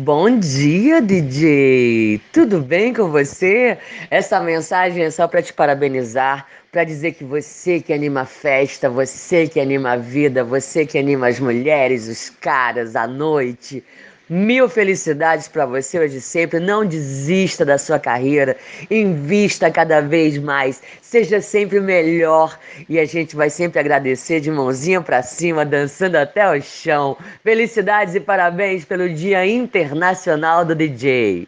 Bom dia, DJ! Tudo bem com você? Essa mensagem é só para te parabenizar, para dizer que você que anima a festa, você que anima a vida, você que anima as mulheres, os caras, a noite. Mil felicidades para você hoje e sempre. Não desista da sua carreira. Invista cada vez mais. Seja sempre melhor. E a gente vai sempre agradecer de mãozinha para cima, dançando até o chão. Felicidades e parabéns pelo Dia Internacional do DJ.